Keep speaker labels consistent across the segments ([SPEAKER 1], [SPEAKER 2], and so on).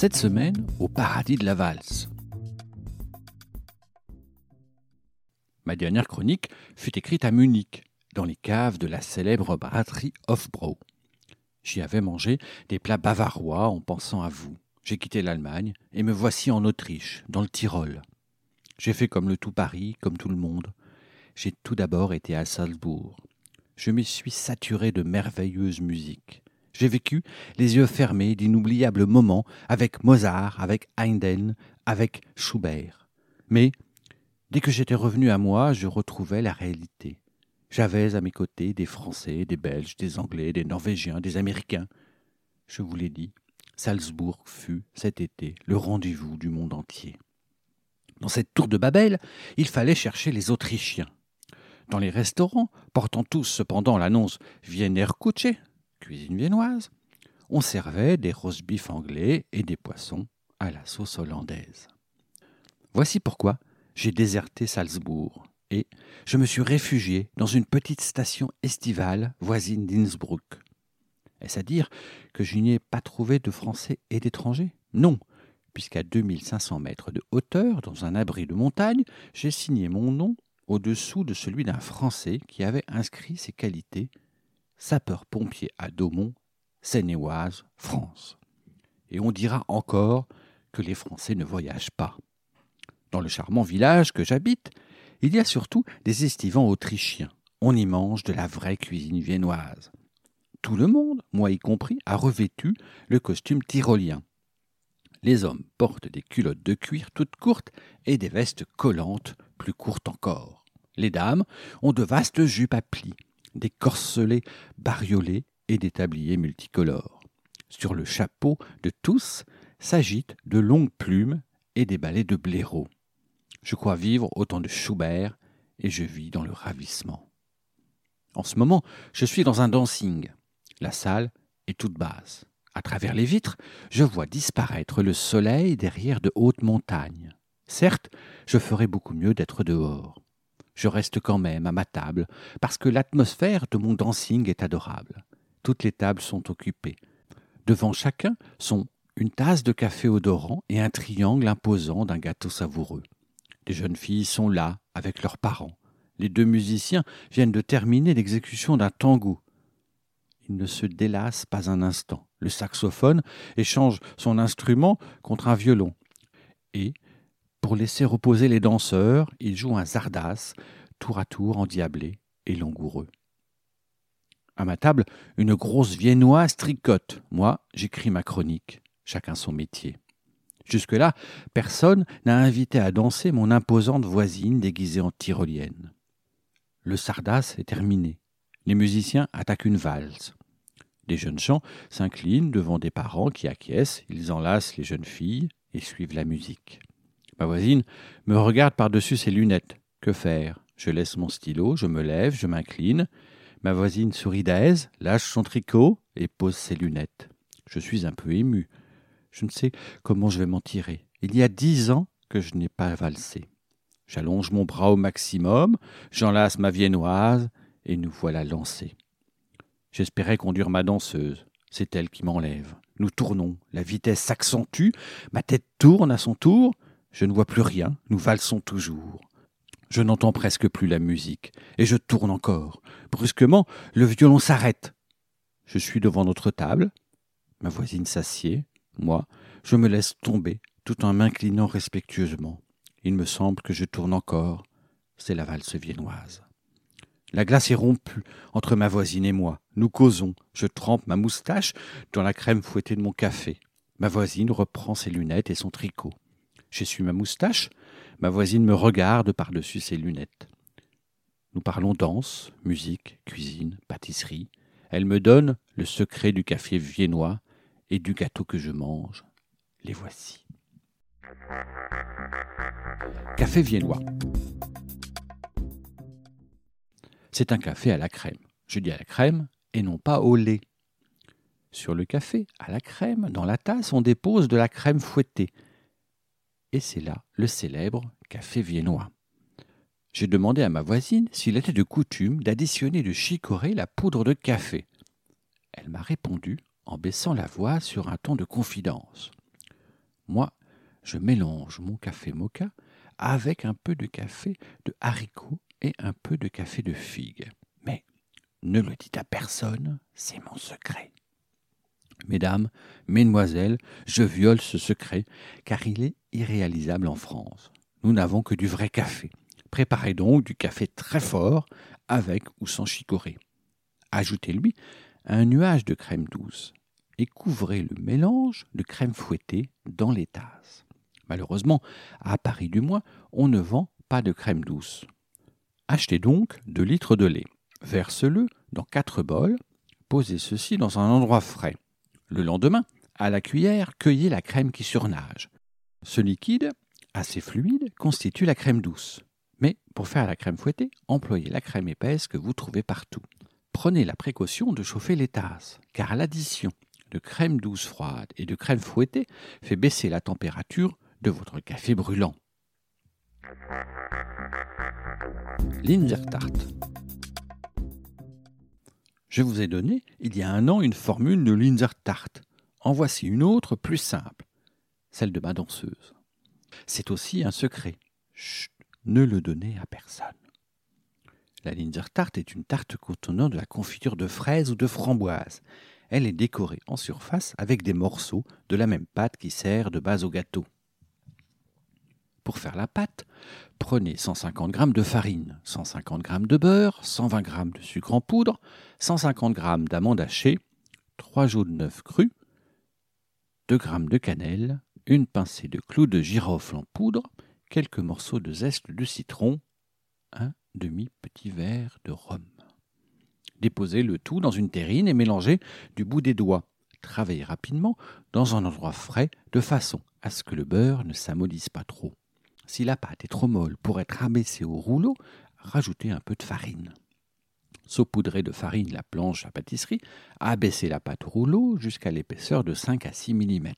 [SPEAKER 1] Cette semaine, au paradis de la valse. Ma dernière chronique fut écrite à Munich, dans les caves de la célèbre brasserie Hofbrau. J'y avais mangé des plats bavarois en pensant à vous. J'ai quitté l'Allemagne et me voici en Autriche, dans le Tyrol. J'ai fait comme le tout Paris, comme tout le monde. J'ai tout d'abord été à Salzbourg. Je me suis saturé de merveilleuse musique. J'ai vécu, les yeux fermés, d'inoubliables moments avec Mozart, avec Haydn, avec Schubert. Mais, dès que j'étais revenu à moi, je retrouvais la réalité. J'avais à mes côtés des Français, des Belges, des Anglais, des Norvégiens, des Américains. Je vous l'ai dit, Salzbourg fut, cet été, le rendez-vous du monde entier. Dans cette tour de Babel, il fallait chercher les Autrichiens. Dans les restaurants, portant tous cependant l'annonce Wiener Kutsche, cuisine viennoise, on servait des roast beef anglais et des poissons à la sauce hollandaise. Voici pourquoi j'ai déserté Salzbourg et je me suis réfugié dans une petite station estivale voisine d'Innsbruck. Est-ce à dire que je n'y ai pas trouvé de Français et d'étrangers? Non, puisqu'à 2500 mètres de hauteur, dans un abri de montagne, j'ai signé mon nom au-dessous de celui d'un Français qui avait inscrit ses qualités sapeur-pompier à Daumont, Seine-et-Oise, France. Et on dira encore que les Français ne voyagent pas. Dans le charmant village que j'habite, il y a surtout des estivants autrichiens. On y mange de la vraie cuisine viennoise. Tout le monde, moi y compris, a revêtu le costume tyrolien. Les hommes portent des culottes de cuir toutes courtes et des vestes collantes plus courtes encore. Les dames ont de vastes jupes à plis, des corselets bariolés et des tabliers multicolores. Sur le chapeau de tous s'agitent de longues plumes et des balais de blaireaux. Je crois vivre au temps de Schubert et je vis dans le ravissement. En ce moment, je suis dans un dancing. La salle est toute basse. À travers les vitres, je vois disparaître le soleil derrière de hautes montagnes. Certes, je ferais beaucoup mieux d'être dehors je reste quand même à ma table, parce que l'atmosphère de mon dancing est adorable. Toutes les tables sont occupées. Devant chacun sont une tasse de café odorant et un triangle imposant d'un gâteau savoureux. Les jeunes filles sont là, avec leurs parents. Les deux musiciens viennent de terminer l'exécution d'un tango. Ils ne se délassent pas un instant. Le saxophone échange son instrument contre un violon. Et, pour laisser reposer les danseurs, il joue un zardas, tour à tour endiablé et langoureux. À ma table, une grosse viennoise tricote. Moi, j'écris ma chronique. Chacun son métier. Jusque-là, personne n'a invité à danser mon imposante voisine déguisée en tyrolienne. Le sardas est terminé. Les musiciens attaquent une valse. Des jeunes gens s'inclinent devant des parents qui acquiescent, ils enlacent les jeunes filles et suivent la musique. Ma voisine me regarde par-dessus ses lunettes. Que faire? Je laisse mon stylo, je me lève, je m'incline. Ma voisine sourit d'aise, lâche son tricot et pose ses lunettes. Je suis un peu ému. Je ne sais comment je vais m'en tirer. Il y a dix ans que je n'ai pas valsé. J'allonge mon bras au maximum, j'enlace ma viennoise, et nous voilà lancés. J'espérais conduire ma danseuse. C'est elle qui m'enlève. Nous tournons, la vitesse s'accentue, ma tête tourne à son tour, je ne vois plus rien, nous valsons toujours. Je n'entends presque plus la musique, et je tourne encore. Brusquement, le violon s'arrête. Je suis devant notre table. Ma voisine s'assied. Moi, je me laisse tomber, tout en m'inclinant respectueusement. Il me semble que je tourne encore. C'est la valse viennoise. La glace est rompue entre ma voisine et moi. Nous causons. Je trempe ma moustache dans la crème fouettée de mon café. Ma voisine reprend ses lunettes et son tricot. J'essuie ma moustache. Ma voisine me regarde par-dessus ses lunettes. Nous parlons danse, musique, cuisine, pâtisserie. Elle me donne le secret du café viennois et du gâteau que je mange. Les voici. Café viennois. C'est un café à la crème. Je dis à la crème et non pas au lait. Sur le café, à la crème, dans la tasse, on dépose de la crème fouettée. Et c'est là le célèbre café viennois. J'ai demandé à ma voisine s'il était de coutume d'additionner de chicorée la poudre de café. Elle m'a répondu en baissant la voix sur un ton de confidence. Moi, je mélange mon café mocha avec un peu de café de haricot et un peu de café de figue. Mais ne le dites à personne, c'est mon secret. Mesdames, mesdemoiselles, je viole ce secret, car il est irréalisable en France. Nous n'avons que du vrai café. Préparez donc du café très fort, avec ou sans chicorée. Ajoutez-lui un nuage de crème douce et couvrez le mélange de crème fouettée dans les tasses. Malheureusement, à Paris du moins, on ne vend pas de crème douce. Achetez donc 2 litres de lait. Verse-le dans quatre bols. Posez ceci dans un endroit frais. Le lendemain, à la cuillère, cueillez la crème qui surnage. Ce liquide, assez fluide, constitue la crème douce. Mais pour faire la crème fouettée, employez la crème épaisse que vous trouvez partout. Prenez la précaution de chauffer les tasses, car l'addition de crème douce froide et de crème fouettée fait baisser la température de votre café brûlant. Linzertart. Je vous ai donné, il y a un an, une formule de Linzertart. En voici une autre plus simple, celle de ma danseuse. C'est aussi un secret. Chut, ne le donnez à personne. La Linzertart est une tarte contenant de la confiture de fraises ou de framboise. Elle est décorée en surface avec des morceaux de la même pâte qui sert de base au gâteau. Pour faire la pâte, prenez 150 g de farine, 150 g de beurre, 120 g de sucre en poudre, 150 g d'amandes hachées, 3 jaunes d'œufs crus, 2 g de cannelle, une pincée de clous de girofle en poudre, quelques morceaux de zeste de citron, un demi-petit verre de rhum. Déposez le tout dans une terrine et mélangez du bout des doigts. Travaillez rapidement dans un endroit frais de façon à ce que le beurre ne s'amollisse pas trop. Si la pâte est trop molle pour être abaissée au rouleau, rajoutez un peu de farine. Saupoudrez de farine la planche à pâtisserie, abaissez la pâte au rouleau jusqu'à l'épaisseur de 5 à 6 mm.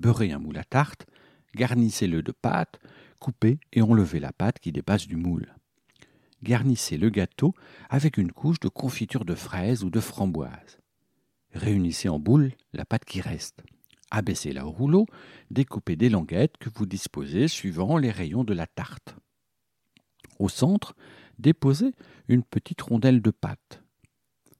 [SPEAKER 1] Beurrez un moule à tarte, garnissez-le de pâte, coupez et enlevez la pâte qui dépasse du moule. Garnissez le gâteau avec une couche de confiture de fraises ou de framboise. Réunissez en boule la pâte qui reste. Abaissez-la au rouleau, découpez des languettes que vous disposez suivant les rayons de la tarte. Au centre, déposez une petite rondelle de pâte.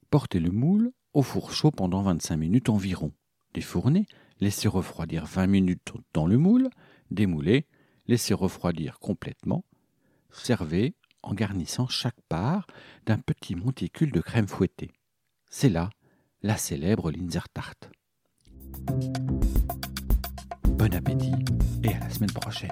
[SPEAKER 1] Portez le moule au four chaud pendant 25 minutes environ. Défournez, laissez refroidir 20 minutes dans le moule, démoulez, laissez refroidir complètement. Servez en garnissant chaque part d'un petit monticule de crème fouettée. C'est là la célèbre Linzertart. Bon appétit et à la semaine prochaine.